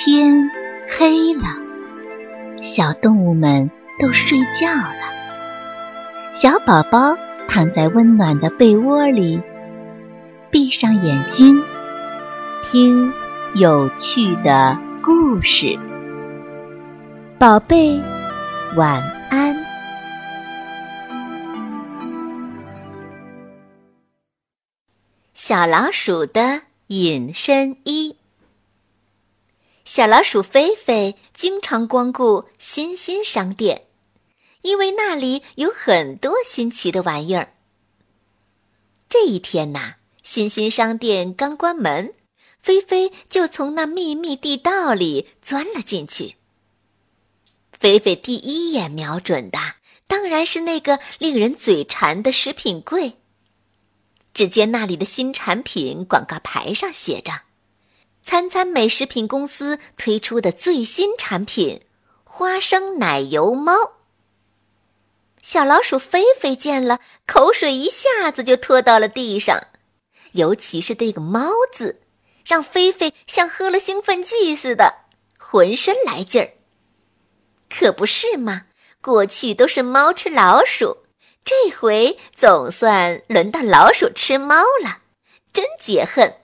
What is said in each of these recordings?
天黑了，小动物们都睡觉了。小宝宝躺在温暖的被窝里，闭上眼睛，听有趣的故事。宝贝，晚安。小老鼠的隐身衣。小老鼠菲菲经常光顾新新商店，因为那里有很多新奇的玩意儿。这一天呐，新新商店刚关门，菲菲就从那秘密地道里钻了进去。菲菲第一眼瞄准的当然是那个令人嘴馋的食品柜。只见那里的新产品广告牌上写着。餐餐美食品公司推出的最新产品——花生奶油猫。小老鼠菲菲见了，口水一下子就拖到了地上，尤其是那个“猫”字，让菲菲像喝了兴奋剂似的，浑身来劲儿。可不是嘛，过去都是猫吃老鼠，这回总算轮到老鼠吃猫了，真解恨。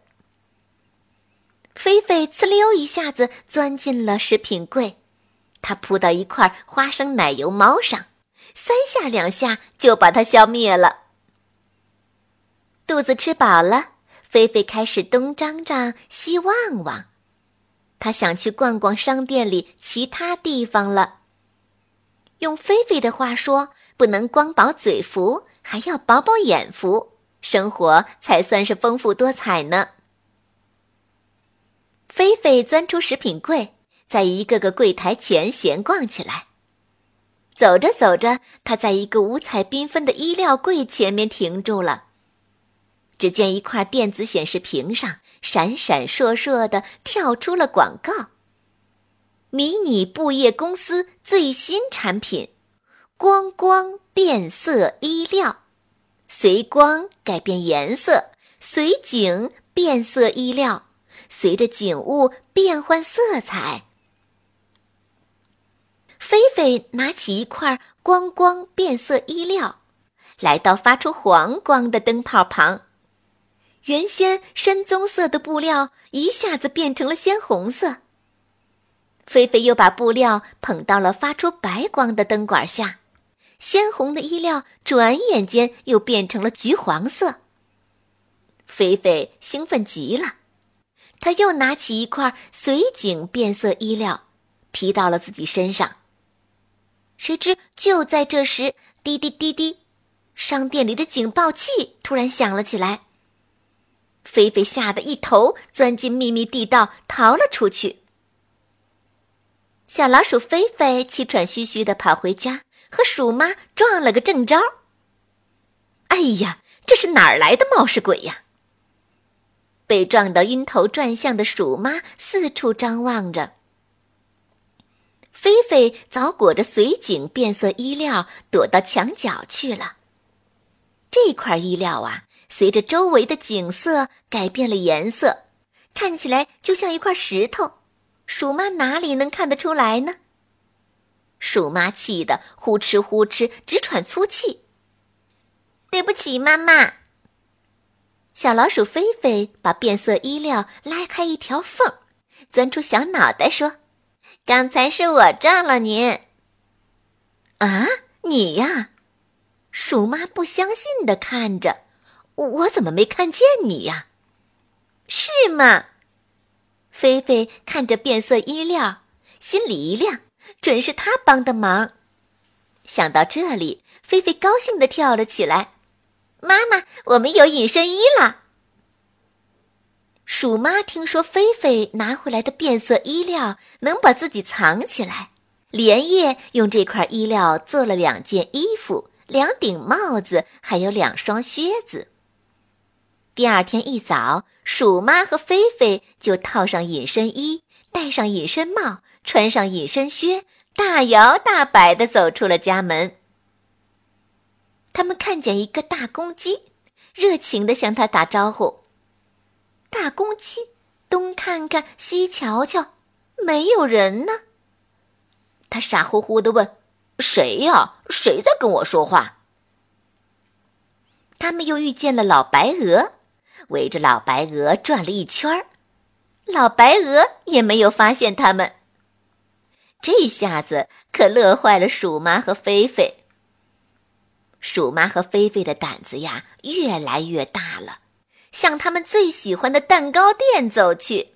菲菲呲溜一下子钻进了食品柜，她扑到一块花生奶油猫上，三下两下就把它消灭了。肚子吃饱了，菲菲开始东张张西望望，她想去逛逛商店里其他地方了。用菲菲的话说，不能光饱嘴福，还要饱饱眼福，生活才算是丰富多彩呢。菲菲钻出食品柜，在一个个柜台前闲逛起来。走着走着，他在一个五彩缤纷的衣料柜前面停住了。只见一块电子显示屏上闪闪烁烁的跳出了广告：迷你布业公司最新产品——光光变色衣料，随光改变颜色，随景变色衣料。随着景物变换色彩，菲菲拿起一块光光变色衣料，来到发出黄光的灯泡旁。原先深棕色的布料一下子变成了鲜红色。菲菲又把布料捧到了发出白光的灯管下，鲜红的衣料转眼间又变成了橘黄色。菲菲兴奋极了。他又拿起一块随景变色衣料，披到了自己身上。谁知就在这时，滴滴滴滴，商店里的警报器突然响了起来。菲菲吓得一头钻进秘密地道，逃了出去。小老鼠菲菲气喘吁吁地跑回家，和鼠妈撞了个正着。哎呀，这是哪儿来的冒失鬼呀！被撞到晕头转向的鼠妈四处张望着，菲菲早裹着随景变色衣料躲到墙角去了。这块衣料啊，随着周围的景色改变了颜色，看起来就像一块石头。鼠妈哪里能看得出来呢？鼠妈气得呼哧呼哧直喘粗气。对不起，妈妈。小老鼠菲菲把变色衣料拉开一条缝，钻出小脑袋说：“刚才是我撞了您。”啊，你呀！鼠妈不相信的看着我，怎么没看见你呀？是吗？菲菲看着变色衣料，心里一亮，准是他帮的忙。想到这里，菲菲高兴的跳了起来。妈妈，我们有隐身衣了。鼠妈听说菲菲拿回来的变色衣料能把自己藏起来，连夜用这块衣料做了两件衣服、两顶帽子，还有两双靴子。第二天一早，鼠妈和菲菲就套上隐身衣，戴上隐身帽，穿上隐身靴，大摇大摆地走出了家门。看见一个大公鸡，热情地向他打招呼。大公鸡东看看西瞧瞧，没有人呢。他傻乎乎的问：“谁呀？谁在跟我说话？”他们又遇见了老白鹅，围着老白鹅转了一圈儿，老白鹅也没有发现他们。这下子可乐坏了鼠妈和菲菲。鼠妈和菲菲的胆子呀越来越大了，向他们最喜欢的蛋糕店走去。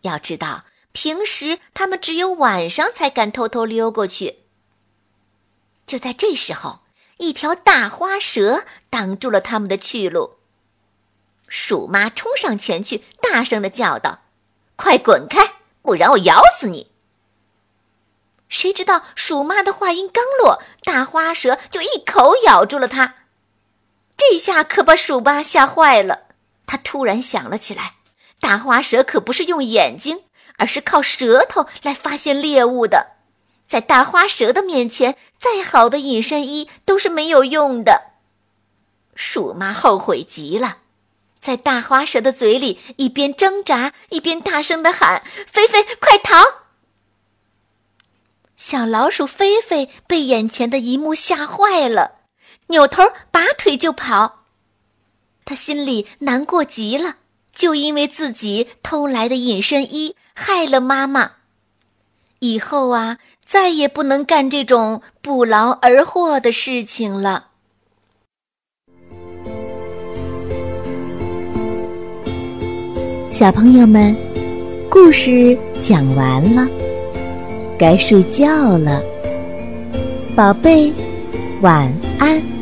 要知道，平时他们只有晚上才敢偷偷溜过去。就在这时候，一条大花蛇挡住了他们的去路。鼠妈冲上前去，大声的叫道：“快滚开，不然我咬死你！”谁知道鼠妈的话音刚落，大花蛇就一口咬住了它。这下可把鼠妈吓坏了。他突然想了起来：大花蛇可不是用眼睛，而是靠舌头来发现猎物的。在大花蛇的面前，再好的隐身衣都是没有用的。鼠妈后悔极了，在大花蛇的嘴里一边挣扎，一边大声的喊：“菲菲，快逃！”小老鼠菲菲被眼前的一幕吓坏了，扭头拔腿就跑。他心里难过极了，就因为自己偷来的隐身衣害了妈妈。以后啊，再也不能干这种不劳而获的事情了。小朋友们，故事讲完了。该睡觉了，宝贝，晚安。